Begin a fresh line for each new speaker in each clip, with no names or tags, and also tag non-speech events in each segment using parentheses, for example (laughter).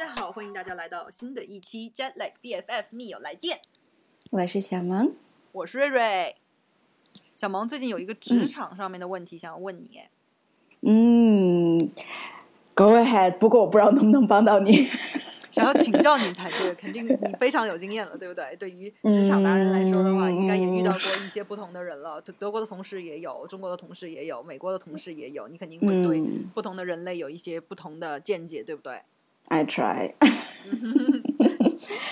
家好，欢迎大家来到新的一期 Jet Lag BFF 密友来电，
我是小萌，
我是瑞瑞。小萌最近有一个职场上面的问题想要问你，
嗯，Go ahead，不过我不知道能不能帮到你。(laughs)
想要请教你才对，(laughs) 肯定你非常有经验了，对不对？对于职场达人来说的话，应该也遇到过一些不同的人了。德国的同事也有，中国的同事也有，美国的同事也有，你肯定会对不同的人类有一些不同的见解，对不对
？I try。(laughs)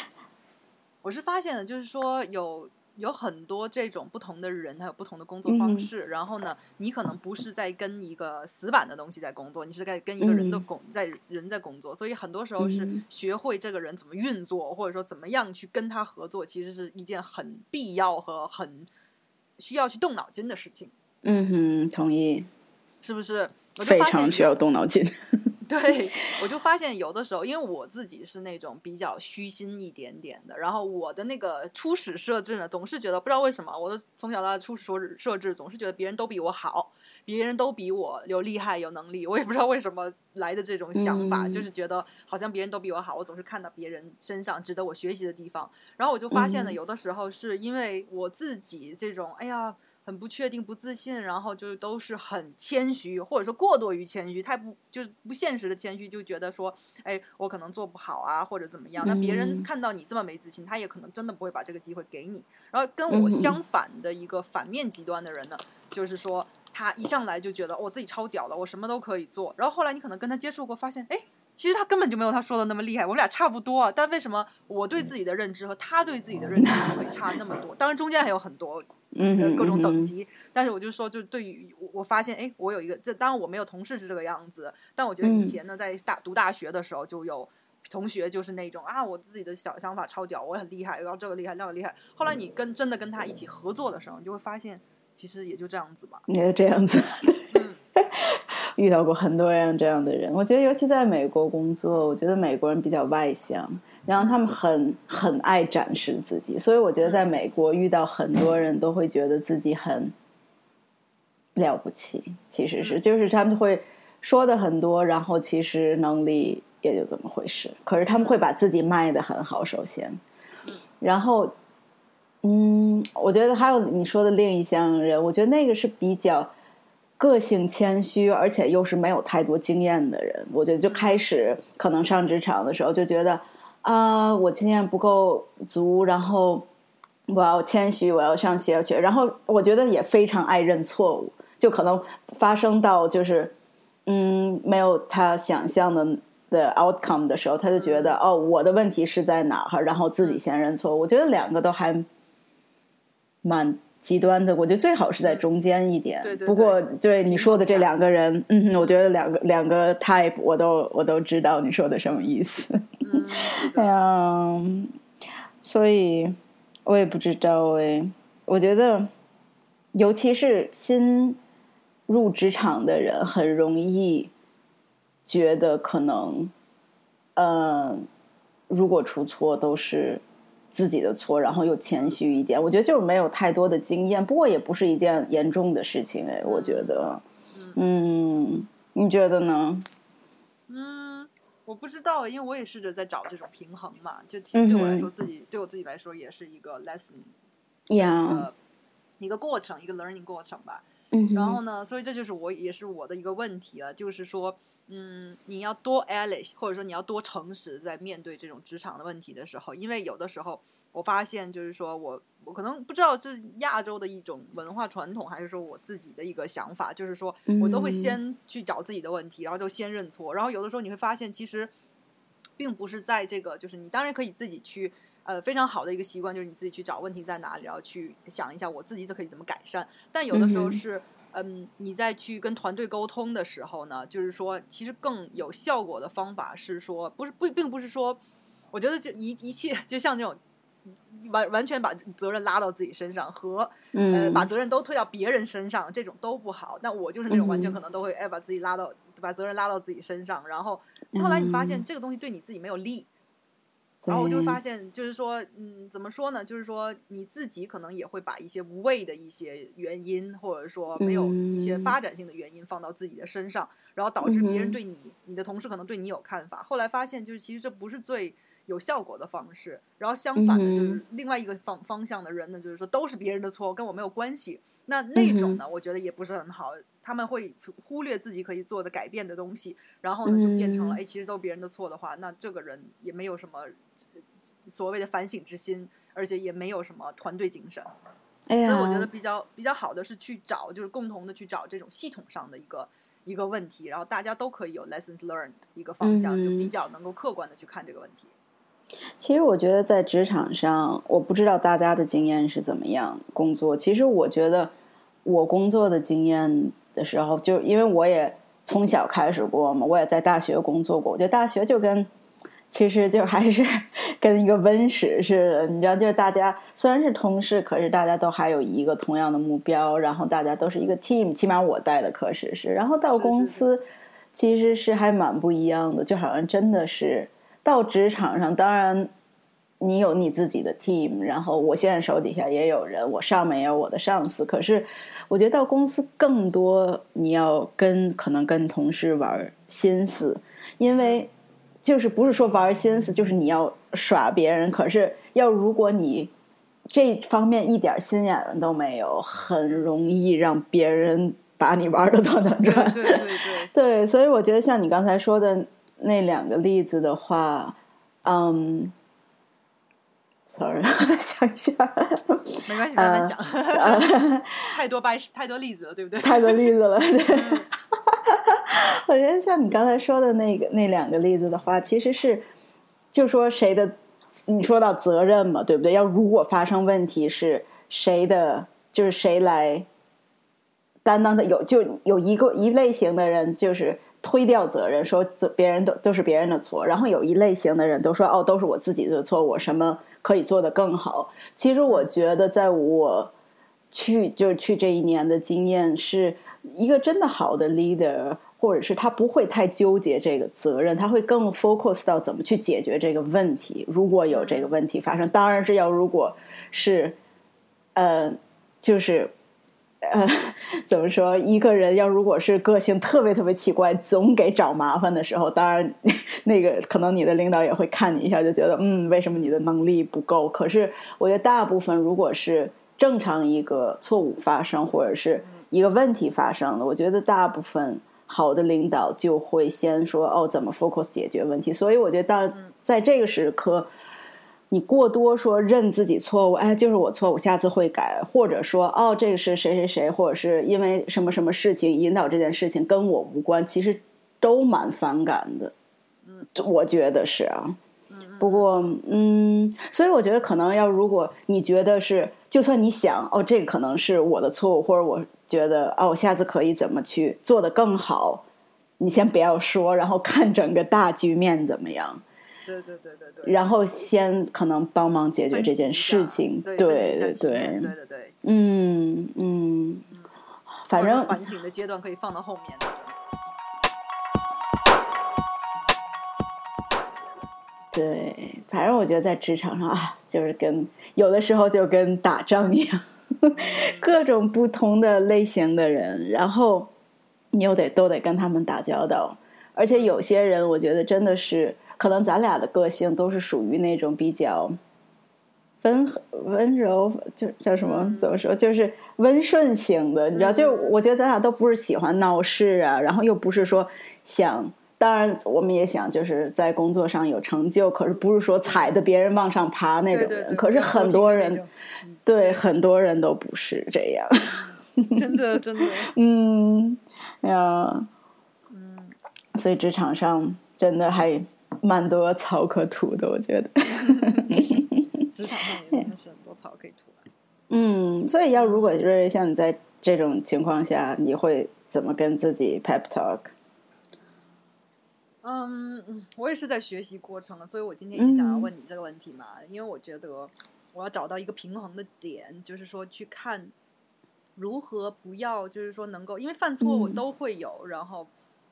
(laughs)
我是发现了，就是说有。有很多这种不同的人，他有不同的工作方式。然后呢，你可能不是在跟一个死板的东西在工作，你是在跟一个人的工在人在工作。所以很多时候是学会这个人怎么运作，或者说怎么样去跟他合作，其实是一件很必要和很需要去动脑筋的事情。
嗯哼，同意，
是不是？
非常需要动脑筋。
对，我就发现有的时候，因为我自己是那种比较虚心一点点的，然后我的那个初始设置呢，总是觉得不知道为什么，我的从小到大初始设设置总是觉得别人都比我好，别人都比我有厉害有能力，我也不知道为什么来的这种想法，就是觉得好像别人都比我好，我总是看到别人身上值得我学习的地方，然后我就发现呢，有的时候是因为我自己这种，哎呀。很不确定、不自信，然后就都是很谦虚，或者说过多于谦虚，太不就是不现实的谦虚，就觉得说，哎，我可能做不好啊，或者怎么样。那别人看到你这么没自信，他也可能真的不会把这个机会给你。然后跟我相反的一个反面极端的人呢，就是说他一上来就觉得我自己超屌了，我什么都可以做。然后后来你可能跟他接触过，发现，哎。其实他根本就没有他说的那么厉害，我们俩差不多。但为什么我对自己的认知和他对自己的认知会差那么多？当然中间还有很多各种等级。但是我就说，就对于我发现，哎，我有一个，这当然我没有同事是这个样子。但我觉得以前呢，在大读大学的时候，就有同学就是那种啊，我自己的小想法超屌，我很厉害，然后这个厉害那个厉害。后来你跟真的跟他一起合作的时候，你就会发现，其实也就这样子吧。
也这样子。(laughs) 遇到过很多样这样的人，我觉得尤其在美国工作，我觉得美国人比较外向，然后他们很很爱展示自己，所以我觉得在美国遇到很多人都会觉得自己很了不起，其实是就是他们会说的很多，然后其实能力也就这么回事，可是他们会把自己卖的很好，首先，然后，嗯，我觉得还有你说的另一项人，我觉得那个是比较。个性谦虚，而且又是没有太多经验的人，我觉得就开始可能上职场的时候就觉得啊，我经验不够足，然后我要谦虚，我要上学学，然后我觉得也非常爱认错误，就可能发生到就是嗯没有他想象的的 outcome 的时候，他就觉得哦我的问题是在哪儿，然后自己先认错。我觉得两个都还蛮。极端的，我觉得最好是在中间一点。
对对。
不过，对你说的这两个人，嗯，我觉得两个两个 type 我都我都知道你说的什么意思。
嗯。
哎呀，所以我也不知道哎。我觉得，尤其是新入职场的人，很容易觉得可能，嗯，如果出错都是。自己的错，然后又谦虚一点，我觉得就是没有太多的经验，不过也不是一件严重的事情哎，我觉得，嗯，你觉得
呢？嗯，我不知道，因为我也试着在找这种平衡嘛，就其实对我来说，自己对我自己来说也是一个 lesson，
一个
一个过程，一个 learning 过程吧。
嗯，
然后呢，所以这就是我也是我的一个问题了，就是说。嗯，你要多 Alice，或者说你要多诚实，在面对这种职场的问题的时候，因为有的时候我发现，就是说我我可能不知道是亚洲的一种文化传统，还是说我自己的一个想法，就是说我都会先去找自己的问题，然后就先认错，然后有的时候你会发现，其实并不是在这个，就是你当然可以自己去，呃，非常好的一个习惯，就是你自己去找问题在哪里，然后去想一下我自己这可以怎么改善，但有的时候是。嗯，你在去跟团队沟通的时候呢，就是说，其实更有效果的方法是说，不是不，并不是说，我觉得就一一切就像这种完完全把责任拉到自己身上和呃把责任都推到别人身上，这种都不好。那我就是那种完全可能都会哎把自己拉到把责任拉到自己身上，然后后来你发现这个东西对你自己没有利，然后我就发现，就是说，嗯，怎么说呢？就是说，你自己可能也会把一些无谓的一些原因，或者说没有一些发展性的原因放到自己的身上，然后导致别人对你、你的同事可能对你有看法。后来发现，就是其实这不是最有效果的方式。然后相反的，就是另外一个方方向的人呢，就是说都是别人的错，跟我没有关系。那那种呢，我觉得也不是很好。他们会忽略自己可以做的改变的东西，然后呢，就变成了哎，其实都别人的错的话，那这个人也没有什么所谓的反省之心，而且也没有什么团队精神。
所以
我觉得比较比较好的是去找，就是共同的去找这种系统上的一个一个问题，然后大家都可以有 lessons learned 一个方向，就比较能够客观的去看这个问题。
其实我觉得在职场上，我不知道大家的经验是怎么样工作。其实我觉得我工作的经验的时候，就因为我也从小开始过嘛，我也在大学工作过。我觉得大学就跟其实就还是 (laughs) 跟一个温室似的，你知道，就是大家虽然是同事，可是大家都还有一个同样的目标，然后大家都是一个 team。起码我带的科室是，然后到公司其实是还蛮不一样的，就好像真的是。到职场上，当然你有你自己的 team，然后我现在手底下也有人，我上面也有我的上司。可是我觉得到公司更多，你要跟可能跟同事玩心思，因为就是不是说玩心思，就是你要耍别人。可是要如果你这方面一点心眼都没有，很容易让别人把你玩的团团转。
对对对，(laughs)
对，所以我觉得像你刚才说的。那两个例子的话，嗯，sorry，(laughs) 想一下，
没关系，慢慢想，太多掰太多例子了，对不对？
太多例子了，对。我觉得像你刚才说的那个那两个例子的话，其实是就说谁的，你说到责任嘛，对不对？要如果发生问题，是谁的，就是谁来担当的？有就有一个一类型的人，就是。推掉责任，说别人都都是别人的错，然后有一类型的人都说哦，都是我自己的错，我什么可以做得更好？其实我觉得，在我去就是去这一年的经验，是一个真的好的 leader，或者是他不会太纠结这个责任，他会更 focus 到怎么去解决这个问题。如果有这个问题发生，当然是要如果是呃，就是。呃，怎么说？一个人要如果是个性特别特别奇怪，总给找麻烦的时候，当然那个可能你的领导也会看你一下，就觉得嗯，为什么你的能力不够？可是我觉得大部分如果是正常一个错误发生或者是一个问题发生的，我觉得大部分好的领导就会先说哦，怎么 focus 解决问题。所以我觉得到在这个时刻。你过多说认自己错误，哎，就是我错误，下次会改，或者说哦，这个是谁谁谁，或者是因为什么什么事情引导这件事情跟我无关，其实都蛮反感的。
嗯，
我觉得是啊。不过嗯，所以我觉得可能要，如果你觉得是，就算你想哦，这个可能是我的错误，或者我觉得哦，我下次可以怎么去做的更好，你先不要说，然后看整个大局面怎么样。
对对对对对，
然后先可能帮忙解决这件事情，对对
对对对对，嗯
嗯，反正
反省的阶段可以放到后面。
对，反正我觉得在职场上啊，就是跟有的时候就跟打仗一样，各种不同的类型的人，然后你又得都得跟他们打交道，而且有些人我觉得真的是。可能咱俩的个性都是属于那种比较温和、温柔，就叫什么？怎么说？就是温顺型的，你知道？就我觉得咱俩都不是喜欢闹事啊，然后又不是说想，当然我们也想就是在工作上有成就，可是不是说踩着别人往上爬那种人。可是很多人，对很多人都不是这样。(laughs)
真的，(laughs) 真的。
嗯，呀，嗯，所以职场上真的还。蛮多草可吐的，我觉得。(laughs)
职场上也是很多草可以吐。
嗯，所以要如果是像你在这种情况下，你会怎么跟自己 pep talk？
嗯，我也是在学习过程了，所以我今天也想要问你这个问题嘛，因为我觉得我要找到一个平衡的点，就是说去看如何不要，就是说能够，因为犯错我都会有，然后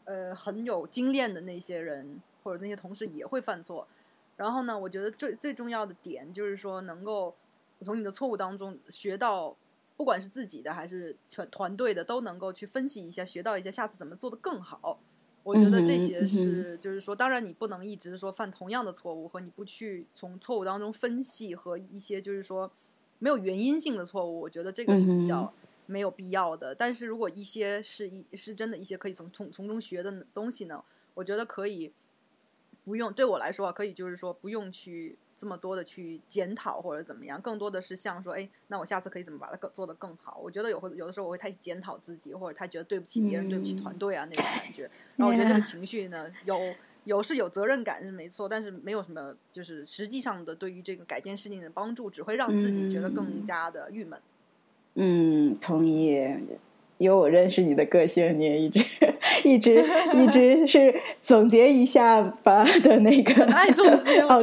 呃很有经验的那些人。或者那些同事也会犯错，然后呢，我觉得最最重要的点就是说，能够从你的错误当中学到，不管是自己的还是全团队的，都能够去分析一下，学到一下下次怎么做的更好。我觉得这些是，就是说，当然你不能一直说犯同样的错误，和你不去从错误当中分析和一些就是说没有原因性的错误，我觉得这个是比较没有必要的。但是如果一些是一是真的一些可以从从从中学的东西呢，我觉得可以不用对我来说可以就是说不用去。这么多的去检讨或者怎么样，更多的是像说，哎，那我下次可以怎么把它更做得更好？我觉得有会有的时候我会太检讨自己，或者太觉得对不起别人、对不起团队啊那种感觉。(laughs) 然后我觉得这个情绪呢，有有是有责任感是没错，但是没有什么就是实际上的对于这个改变事情的帮助，只会让自己觉得更加的郁闷。
嗯，同意。有我认识你的个性，你也一直一直一直 (laughs) 是总结一下吧的那个。
很爱总结，我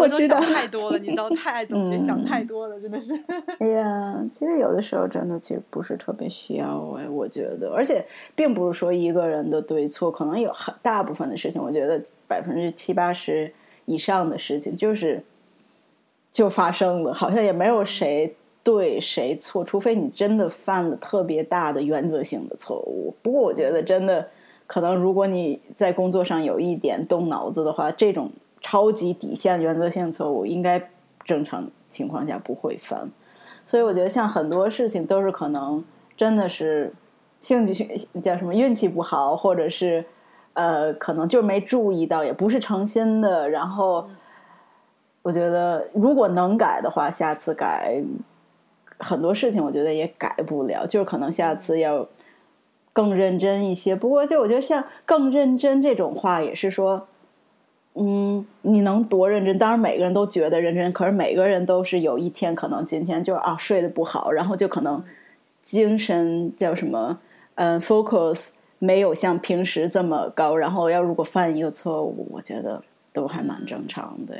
我觉得有时候想太多了，你知道，太爱总结，想太多了，真的是。
哎呀，其实有的时候真的其实不是特别需要哎，我觉得，而且并不是说一个人的对错，可能有很大部分的事情，我觉得百分之七八十以上的事情就是就发生了，好像也没有谁。对谁错，除非你真的犯了特别大的原则性的错误。不过，我觉得真的可能，如果你在工作上有一点动脑子的话，这种超级底线原则性错误，应该正常情况下不会犯。所以，我觉得像很多事情都是可能真的是兴趣叫什么运气不好，或者是呃，可能就没注意到，也不是诚心的。然后，我觉得如果能改的话，下次改。很多事情我觉得也改不了，就是可能下次要更认真一些。不过，就我觉得像更认真这种话，也是说，嗯，你能多认真？当然，每个人都觉得认真，可是每个人都是有一天可能今天就是啊睡得不好，然后就可能精神叫什么，嗯，focus 没有像平时这么高。然后要如果犯一个错误，我觉得都还蛮正常的。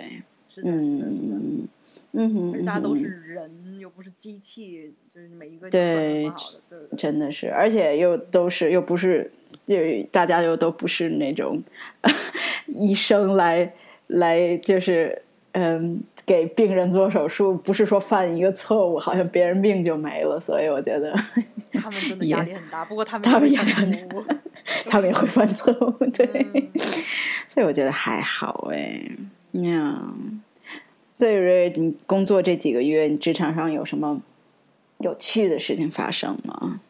嗯。
嗯哼，
大家都是人，又不是机器，就是每一个
对，真的是，而且又都是又不是，又大家又都不是那种 (laughs) 医生来来，就是嗯，给病人做手术，不是说犯一个错误，好像别人命就没了。所以我觉得
他们真的压力很大，不过他们
他们压力很大，(laughs) 他们也会犯错误，对，(laughs) 所以我觉得还好哎，呀。对瑞，你工作这几个月，你职场上有什么有趣的事情发生吗？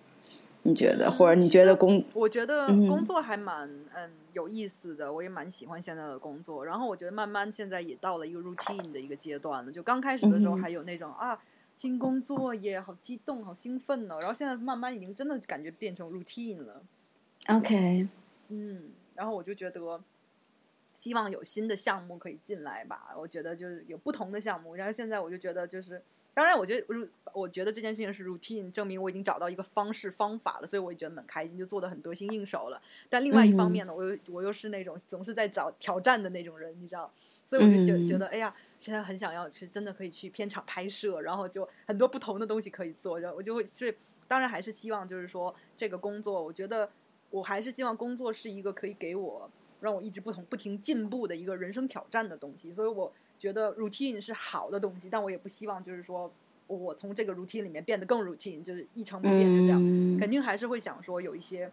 你觉得，或者你觉得工？
我觉得工作还蛮嗯有意思的，我也蛮喜欢现在的工作。然后我觉得慢慢现在也到了一个 routine 的一个阶段了。就刚开始的时候还有那种啊新工作耶，好激动，好兴奋哦。然后现在慢慢已经真的感觉变成 routine 了。
OK，
嗯，然后我就觉得。希望有新的项目可以进来吧，我觉得就是有不同的项目。然后现在我就觉得就是，当然我觉得，我觉得这件事情是 routine，证明我已经找到一个方式方法了，所以我也觉得很开心，就做的很得心应手了。但另外一方面呢，我又我又是那种总是在找挑战的那种人，你知道，所以我就觉觉得，哎呀，现在很想要，是真的可以去片场拍摄，然后就很多不同的东西可以做，然后我就会是，当然还是希望就是说这个工作，我觉得我还是希望工作是一个可以给我。让我一直不同不停进步的一个人生挑战的东西，所以我觉得 routine 是好的东西，但我也不希望就是说我从这个 routine 里面变得更 routine，就是一成不变的这样，肯定还是会想说有一些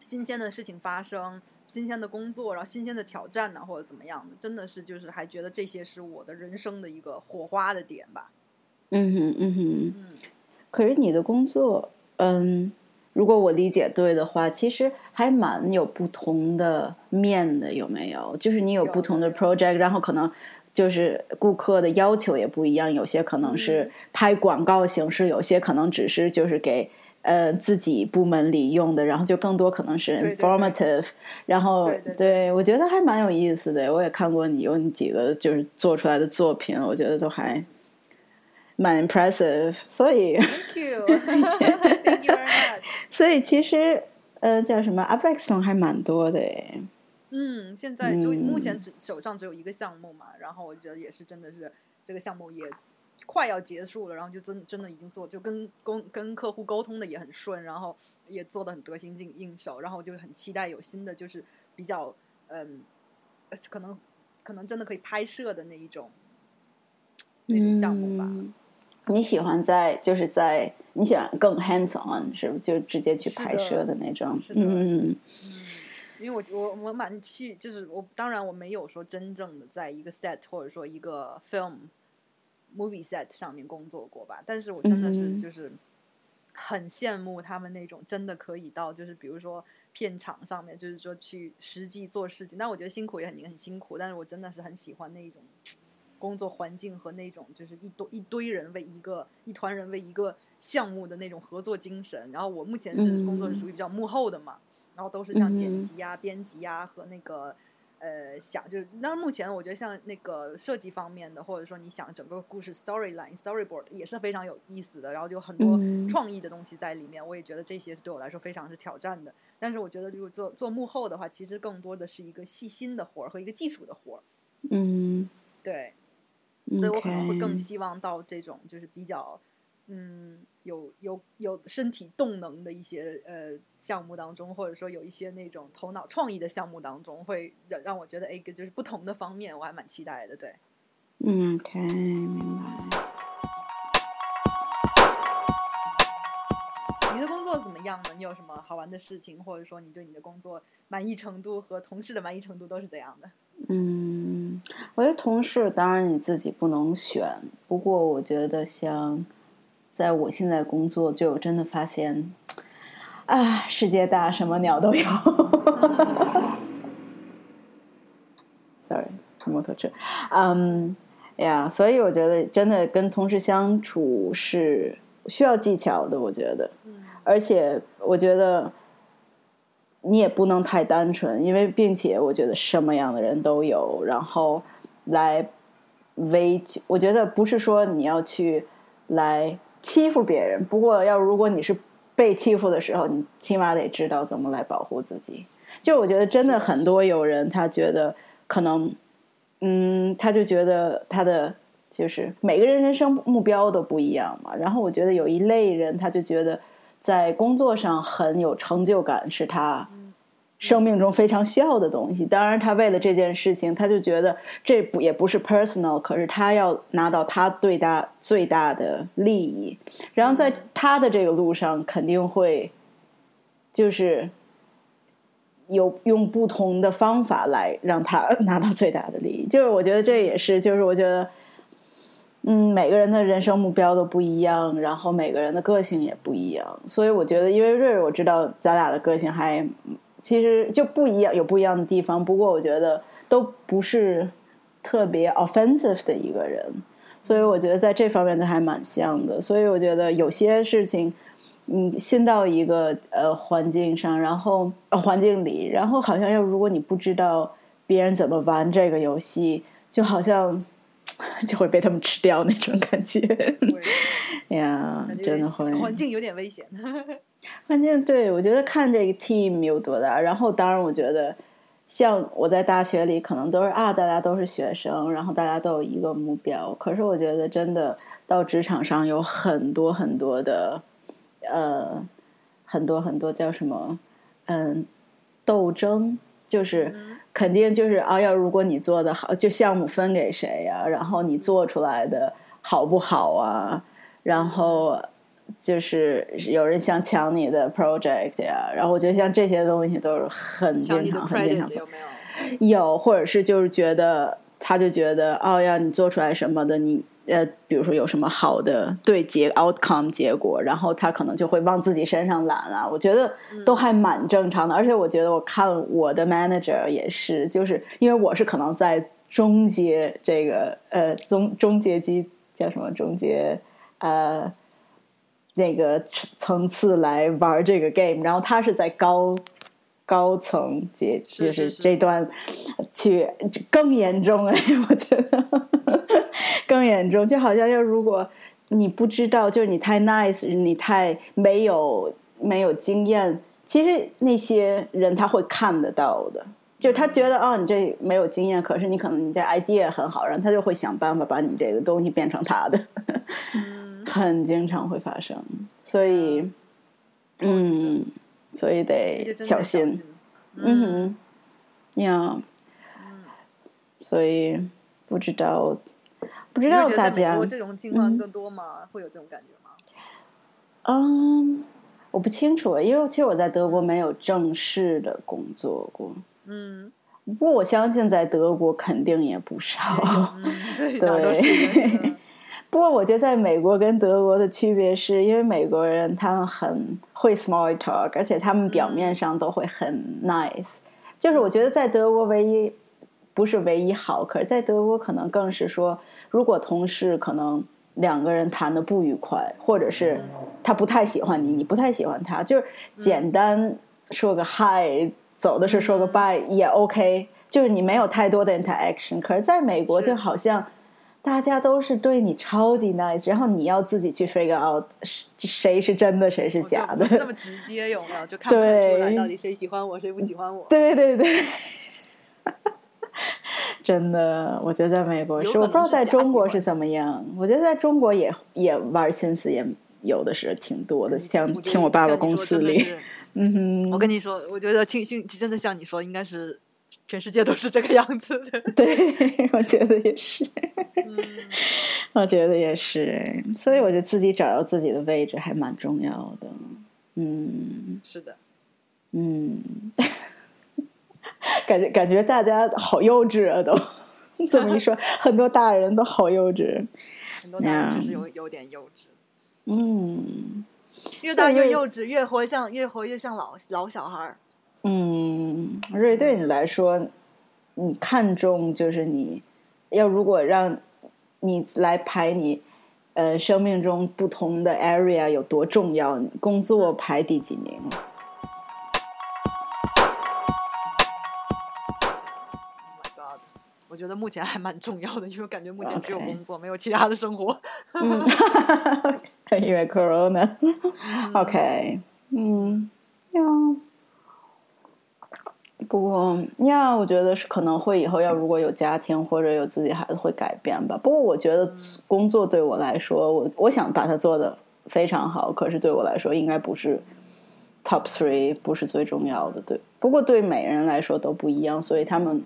新鲜的事情发生，新鲜的工作，然后新鲜的挑战呢，或者怎么样的，真的是就是还觉得这些是我的人生的一个火花的点吧。
嗯哼嗯哼，嗯，可是你的工作，嗯。如果我理解对的话，其实还蛮有不同的面的，有没有？就是你有不同的 project，然后可能就是顾客的要求也不一样，有些可能是拍广告形式，有些可能只是就是给呃自己部门里用的，然后就更多可能是 informative。然后对我觉得还蛮有意思的，我也看过你有你几个就是做出来的作品，我觉得都还蛮 impressive。所以
，Thank you。(laughs) (laughs)
所以其实，呃，叫什么 a p e x 还蛮多的诶。
嗯，现在就目前只手上只有一个项目嘛，然后我觉得也是真的是这个项目也快要结束了，然后就真真的已经做，就跟沟跟客户沟通的也很顺，然后也做的很得心应应手，然后就很期待有新的就是比较嗯，可能。可能真的可以拍摄的那一种那种项目吧。
嗯你喜欢在就是在你喜欢更 hands on 是不是？就直接去拍摄
的
的那种？嗯
嗯，因为我我我蛮去，就是我当然我没有说真正的在一个 set 或者说一个 film movie set 上面工作过吧，但是我真的是
嗯
就是很羡慕他们那种真的可以到就是比如说片场上面，就是说去实际做事情，但我觉得辛苦也很很辛苦，但是我真的是很喜欢那一种。工作环境和那种就是一堆一堆人为一个一团人为一个项目的那种合作精神。然后我目前是工作是属于比较幕后的嘛，然后都是像剪
嗯
辑呀、编辑呀和那个呃想就是，那目前我觉得像那个设计方面的，或者说你想整个故事 storyline storyboard 也是非常有意思的，然后就有很多
嗯
创意的东西在里面。我也觉得这些是对我来说非常是挑战的。但是我觉得如果做做幕后的话，其实更多的是一个细心的活儿和一个技术的活儿。
嗯
对，
嗯，
所以我可能会更希望到这种就是比较，嗯，有有有身体动能的一些呃项目当中，或者说有一些那种头脑创意的项目当中，会让让我觉得哎，就是不同的方面，我还蛮期待的。对，
嗯 OK 明白。
你的工作怎么样呢？你有什么好玩的事情，或者说你对你的工作满意程度和同事的满意程度都是怎样的？
嗯，我觉得同事当然你自己不能选，不过我觉得像在我现在工作，就真的发现，啊，世界大，什么鸟都有。(laughs) (laughs) Sorry，是摩托车。嗯，呀，所以我觉得真的跟同事相处是需要技巧的，我觉得。
嗯
而且我觉得你也不能太单纯，因为并且我觉得什么样的人都有，然后来为，我觉得不是说你要去来欺负别人，不过要如果你是被欺负的时候，你起码得知道怎么来保护自己。就我觉得真的很多有人他觉得可能，嗯，他就觉得他的。就是每个人人生目标都不一样嘛，然后我觉得有一类人，他就觉得在工作上很有成就感，是他生命中非常需要的东西。当然，他为了这件事情，他就觉得这不也不是 personal，可是他要拿到他最大最大的利益。然后在他的这个路上，肯定会就是有用不同的方法来让他拿到最大的利益。就是我觉得这也是，就是我觉得。嗯，每个人的人生目标都不一样，然后每个人的个性也不一样，所以我觉得，因为瑞瑞我知道咱俩的个性还其实就不一样，有不一样的地方。不过我觉得都不是特别 offensive 的一个人，所以我觉得在这方面都还蛮像的。所以我觉得有些事情，嗯，新到一个呃环境上，然后、呃、环境里，然后好像要如果你不知道别人怎么玩这个游戏，就好像。就会被他们吃掉那种感觉 (laughs) 呀，真的会。
环境有点危险。
环境对我觉得看这个 team 有多大，然后当然我觉得，像我在大学里可能都是啊，大家都是学生，然后大家都有一个目标。可是我觉得真的到职场上有很多很多的，呃，很多很多叫什么，嗯，斗争，就是。肯定就是啊，要如果你做的好，就项目分给谁呀、啊？然后你做出来的好不好啊？然后就是有人想抢你的 project 呀、啊，然后我觉得像这些东西都是很经常、很经常
有没
有？有，或者是就是觉得他就觉得哦，要你做出来什么的，你呃，比如说有什么好的对结 outcome 结果，然后他可能就会往自己身上揽啊。我觉得都还蛮正常的，而且我觉得我看我的 manager 也是，就是因为我是可能在中阶这个呃中中阶机叫什么中阶呃那个层次来玩这个 game，然后他是在高。高层阶就是这段去更严重哎，(laughs) 我觉得更严重，就好像要如果你不知道，就是你太 nice，你太没有没有经验，其实那些人他会看得到的，就他觉得哦，你这没有经验，可是你可能你这 idea 很好，然后他就会想办法把你这个东西变成他的，(laughs) 很经常会发生，所以嗯。所以得
小
心，
嗯
哼，呀，所以不知道不知道大家
这种情况更多吗？会有这种感觉吗？
嗯，我不清楚，因为其实我在德国没有正式的工作过。
嗯
不过我相信在德国肯定也不少。
嗯，对，(laughs) 哪儿都是的。嗯
不过我觉得在美国跟德国的区别是，因为美国人他们很会 small talk，而且他们表面上都会很 nice。就是我觉得在德国唯一不是唯一好，可是在德国可能更是说，如果同事可能两个人谈的不愉快，或者是他不太喜欢你，你不太喜欢他，就是简单说个 hi，走的是说个 bye 也 OK，就是你没有太多的 interaction。可是在美国就好像。大家都是对你超级 nice，然后你要自己去 figure out 是谁是真的，谁是假的
不。是那么直接，有没有？就看出来
对
到底谁喜欢我，谁不喜欢我。
对对对，真的，我觉得在美国是，我不知道在中国是怎么样。我觉得在中国也也玩心思也有的是挺多的，像听我爸爸公司里，嗯哼，
我跟你说，我觉得听听真的像你说，应该是全世界都是这个样子的。(laughs)
对，我觉得也是，
嗯，
我觉得也是，所以我觉得自己找到自己的位置还蛮重要的。嗯
是的，
嗯，感觉感觉大家好幼稚啊，都 (laughs) 这么一说，很多大人都好幼稚。
很多大人就是有有点幼稚，
嗯
越大越幼稚，越活像越活越像老老小孩儿。
嗯，瑞，对你来说，你看重就是你要如果让你来排你呃生命中不同的 area 有多重要，工作排第几名
？Oh my god！我觉得目前还蛮重要的，因为感觉目前只有工作，没有其他的生活。
嗯，(laughs) 因为 corona。OK，嗯，呀，不过呀，我觉得是可能会以后要如果有家庭或者有自己孩子会改变吧。不过我觉得工作对我来说，我我想把它做的非常好，可是对我来说应该不是 top three，不是最重要的。对，不过对每人来说都不一样，所以他们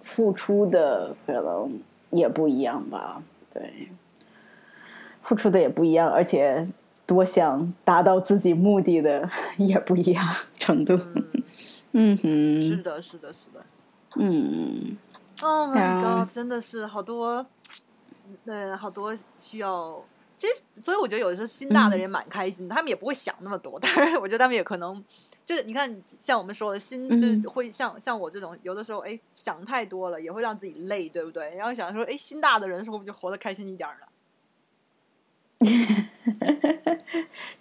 付出的可能也不一样吧。对。付出的也不一样，而且多想达到自己目的的也不一样程度。嗯哼，
是的，是的，是的。
嗯
Oh my god！真的是好多，呃，好多需要。其实，所以我觉得有的时候心大的人蛮开心的，他们也不会想那么多。(laughs) 当然，我觉得他们也可能就是你看，像我们说的心，就是
嗯
会像像我这种，有的时候哎想太多了，也会让自己累，对不对？然后想说，哎，心大的人是不是就活得开心一点儿呢？(laughs)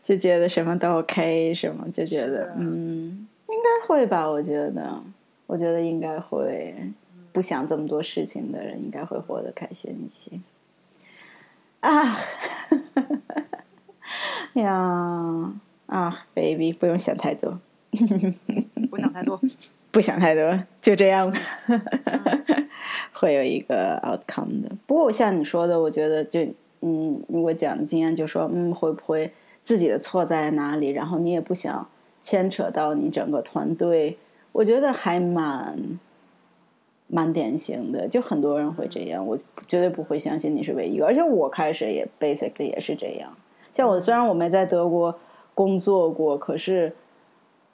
就觉得什么都 OK，什么就觉得嗯，应该会吧？我觉得，我觉得应该会。不想这么多事情的人，应该会活得开心一些。啊，(laughs) 呀啊，baby，不用想太多。(laughs)
不想太多。(laughs)
不想太多，就这样，会有一个 outcome 的。不过像你说的，我觉得就嗯，如果讲经验，就说嗯，会不会自己的错在哪里，然后你也不想牵扯到你整个团队，我觉得还蛮蛮典型的。就很多人会这样，我绝对不会相信你是唯一一个。而且我开始也 basically 也是这样。像我虽然我没在德国工作过，可是。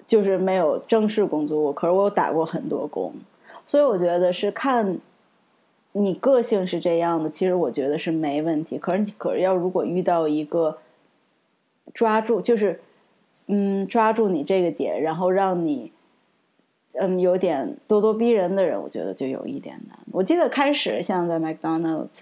就是没有正式工作过，可是我有打过很多工，所以我觉得是看你个性是这样的，其实我觉得是没问题。可是可是要如果遇到一个抓住，就是嗯抓住你这个点，然后让你嗯有点咄咄逼人的人，我觉得就有一点难。我记得开始像在 McDonald's，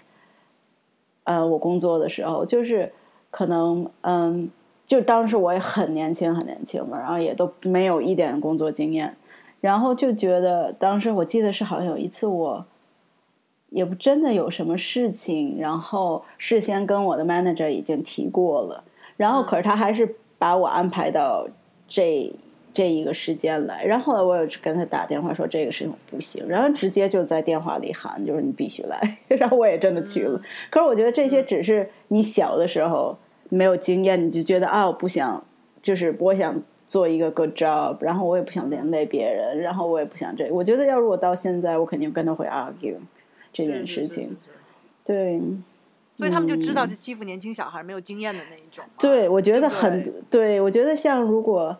呃，我工作的时候，就是可能嗯。就当时我也很年轻，很年轻嘛，然后也都没有一点工作经验，然后就觉得当时我记得是好像有一次我也不真的有什么事情，然后事先跟我的 manager 已经提过了，然后可是他还是把我安排到这这一个时间来，然后后来我有跟他打电话说这个事情不行，然后直接就在电话里喊就是你必须来，(laughs) 然后我也真的去了，可是我觉得这些只是你小的时候。没有经验，你就觉得啊，我不想，就是我想做一个 good job，然后我也不想连累别人，然后我也不想这。我觉得要如果到现在，我肯定跟他会 argue 这件事情。对，
所以他们就知道是欺负年轻小孩没有经验的那一种。
对，我觉得很对，我觉得像如果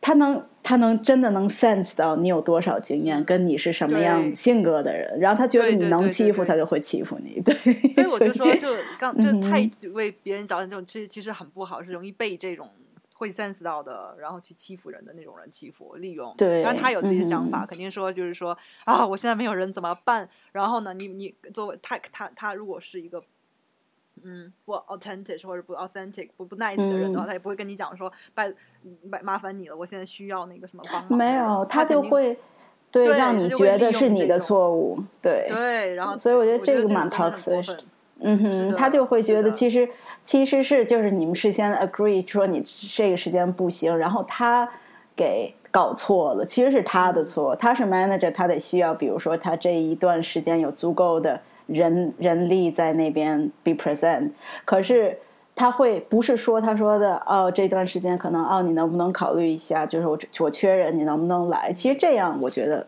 他能。他能真的能 sense 到你有多少经验，跟你是什么样性格的人，然后他觉得你能欺负他，就会欺负你。对，
所以我就说，(laughs) 就刚就太为别人着想，这种其实其实很不好，是容易被这种会 sense 到的，然后去欺负人的那种人欺负、利用。
对，
但他有自己的想法，肯定说就是说啊，我现在没有人怎么办？然后呢，你你作为他他他如果是一个。嗯，不 authentic 或者不 authentic 不不 nice 的人的话，他也不会跟你讲说，拜拜麻烦你了，我现在需要那个什么帮忙。
没有，
他
就会
对
让你觉得是你的错误，
对
对，
然后
所以我觉得
这
个蛮 toxic。嗯哼，他就会觉得其实其实是就是你们事先 agree 说你这个时间不行，然后他给搞错了，其实是他的错，他是 manager，他得需要，比如说他这一段时间有足够的。人人力在那边 be present，可是他会不是说他说的哦，这段时间可能哦，你能不能考虑一下？就是我我缺人，你能不能来？其实这样我觉得，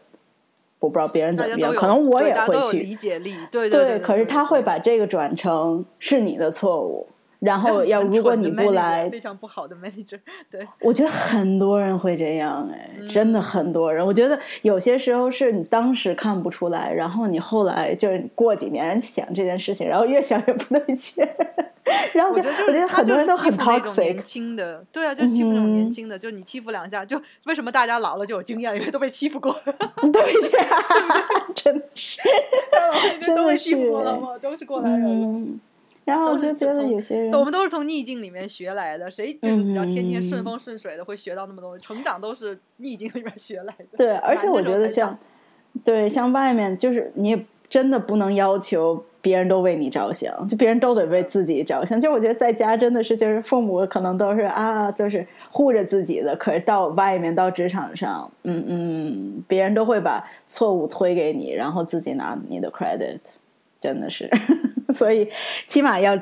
我不知道别人怎么样，可能我也会去
理解力，对
对
对。
可是他会把这个转成是你的错误。然后 (laughs) 要如果你不来，
非常不好的 manager。对，
我觉得很多人会这样，哎，真的很多人。我觉得有些时候是你当时看不出来，然后你后来就是过几年想这件事情，然后越想越不对劲。然后
我觉得
我觉得很多人都很
toxic。年轻的，对啊，就欺负那种年轻的，就你欺负两下，就为什么大家老了就有经验，因为都被欺负过。(laughs)
对呀，(laughs) 真的是，
大老已经都被欺负过了嘛，都是过来人。
然后我就觉得有些人，
我们都是从逆境里面学来的。谁就是比较天天顺风顺水的，会学到那么多？成长都是逆境里面学来的。
对，而且我觉得像，对，像外面就是你真的不能要求别人都为你着想，就别人都得为自己着想。就我觉得在家真的是，就是父母可能都是啊，就是护着自己的，可是到外面到职场上，嗯嗯，别人都会把错误推给你，然后自己拿你的 credit，真的是。所以，起码要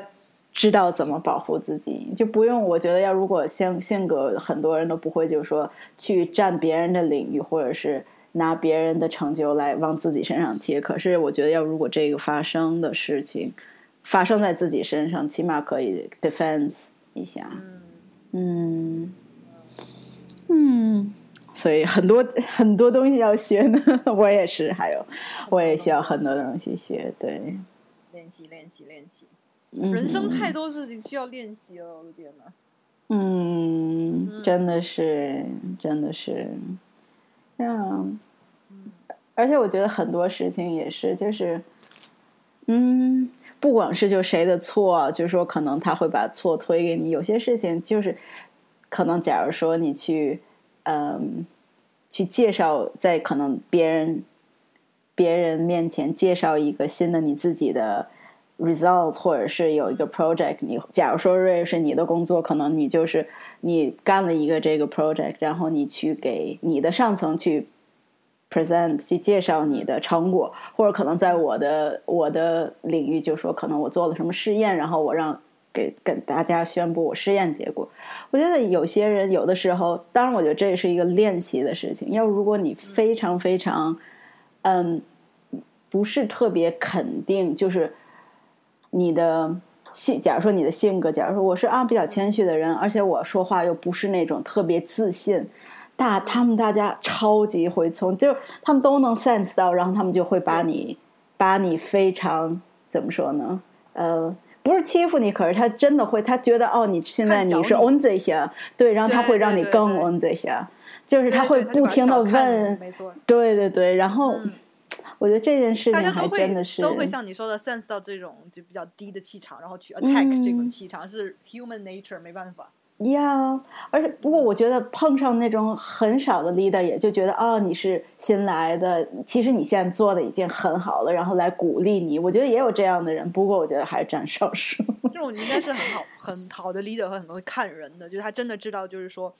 知道怎么保护自己，就不用。我觉得要如果性性格很多人都不会，就是说去占别人的领域，或者是拿别人的成就来往自己身上贴。可是，我觉得要如果这个发生的事情发生在自己身上，起码可以 defend 一下。嗯嗯，所以很多很多东西要学呢。(laughs) 我也是，还有我也需要很多东西学。对。
练习，练习，练习。人生太多事情需要练习了，我的天哪！
嗯，真的是，真的是。嗯，而且我觉得很多事情也是，就是，嗯，不管是就谁的错，就是说可能他会把错推给你。有些事情就是，可能假如说你去，嗯，去介绍在可能别人。别人面前介绍一个新的你自己的 result，或者是有一个 project，你假如说瑞是你的工作，可能你就是你干了一个这个 project，然后你去给你的上层去 present，去介绍你的成果，或者可能在我的我的领域，就说可能我做了什么试验，然后我让给跟大家宣布我试验结果。我觉得有些人有的时候，当然我觉得这也是一个练习的事情。要如果你非常非常嗯，不是特别肯定，就是你的性。假如说你的性格，假如说我是啊比较谦虚的人，而且我说话又不是那种特别自信，大他们大家超级会从，就他们都能 sense 到，然后他们就会把你把你非常怎么说呢？呃，不是欺负你，可是他真的会，他觉得哦，你现在你是 on 这些，对，然后他会让你更 on 这些。就是他会不停的问，对对对，然后我觉得这件事情还真的是
都会像你说的 sense 到这种就比较低的气场，然后去 attack 这种气场是 human nature，没办法。
呀，而且不过我觉得碰上那种很少的 leader，也就觉得哦你是新来的，其实你现在做的已经很好了，然后来鼓励你。我觉得也有这样的人，不过我觉得还是占少数。
这种应该是很好很好的 leader 和很多会看人的，就是他真的知道，就是说。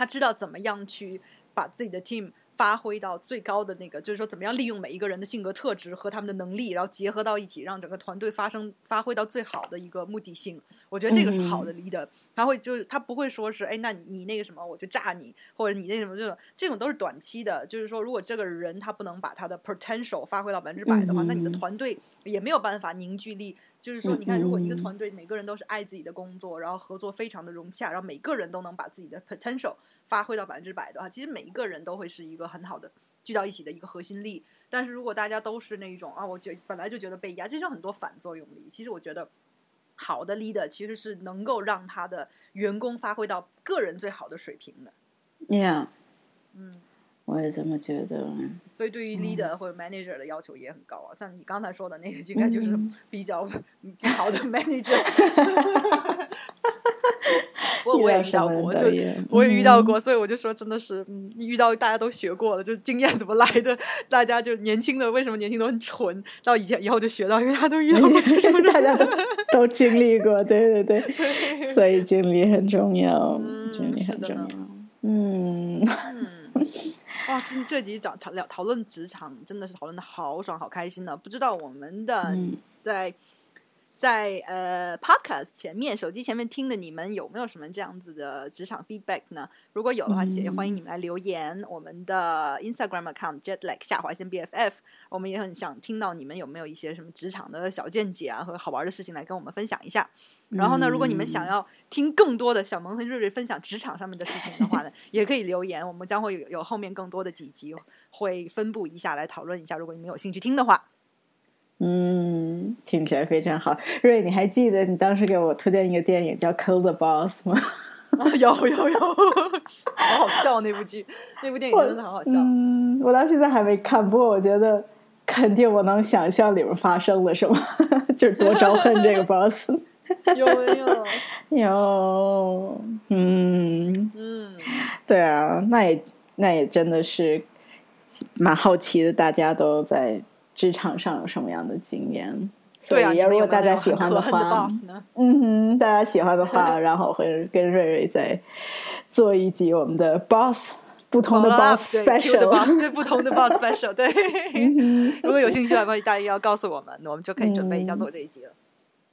他知道怎么样去把自己的 team 发挥到最高的那个，就是说怎么样利用每一个人的性格特质和他们的能力，然后结合到一起，让整个团队发生发挥到最好的一个目的性。我觉得这个是好的 leader，他会就是他不会说是哎，那你那个什么我就炸你，或者你那什么这种这种都是短期的。就是说，如果这个人他不能把他的 potential 发挥到百分之百的话，那你的团队也没有办法凝聚力。就是说，你看，如果一个团队每个人都是爱自己的工作，然后合作非常的融洽，然后每个人都能把自己的 potential。发挥到百分之百的话，其实每一个人都会是一个很好的聚到一起的一个核心力。但是如果大家都是那一种啊，我觉本来就觉得被压，这就很多反作用力。其实我觉得好的 leader 其实是能够让他的员工发挥到个人最好的水平的。
Yeah，
嗯，
我也这么觉得。
所以对于 leader 或者 manager 的要求也很高啊。像你刚才说的那个，应该就是比较好的 manager。(laughs) 我我也遇到过，就我也遇到过，所以我就说，真的是，嗯，遇到大家都学过了，就是经验怎么来的？大家就年轻的，为什么年轻都很蠢？到以前以后就学到，因为他都遇到过，(laughs)
大家都都经历过，对对对，所以经历很重要，经历很重要。嗯
嗯，(laughs) (laughs) 哇，这这集讲讨聊讨论职场，真的是讨论的好爽，好开心呢。不知道我们的在。在呃，podcast 前面，手机前面听的你们有没有什么这样子的职场 feedback 呢？如果有的话，也欢迎你们来留言。我们的 Instagram account jetlag 下划线 BFF，我们也很想听到你们有没有一些什么职场的小见解啊和好玩的事情来跟我们分享一下。然后呢，如果你们想要听更多的小萌和瑞瑞分享职场上面的事情的话呢，也可以留言，我们将会有有后面更多的几集会分布一下来讨论一下。如果你们有兴趣听的话。
嗯，听起来非常好。瑞，你还记得你当时给我推荐一个电影叫《Kill the Boss》吗？
有有有，(laughs) 好好笑那部剧，那部电影真的很好笑。
嗯，我到现在还没看，不过我觉得肯定我能想象里面发生了什么，(laughs) 就是多招恨这个 boss。
有没有？(laughs)
有。嗯
嗯，
对啊，那也那也真的是蛮好奇的，大家都在。职场上有什么样的经验？
所以，
如果大家喜欢的话，嗯哼，大家喜欢的话，(laughs) 然后会跟瑞瑞再做一集我们的 boss 不同的 boss special，(laughs)
对不同的 boss special，对。(laughs) 如果有兴趣的话，大家要告诉我们，我们就可以准备一下做这一集了。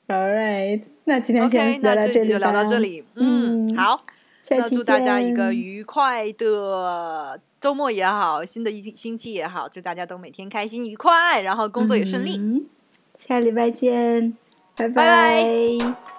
All right，那今天先
聊
到这里，
就聊到这里。嗯，好，那祝大家一个愉快的。周末也好，新的一星期也好，祝大家都每天开心愉快，然后工作也顺利。
下礼拜见，拜拜。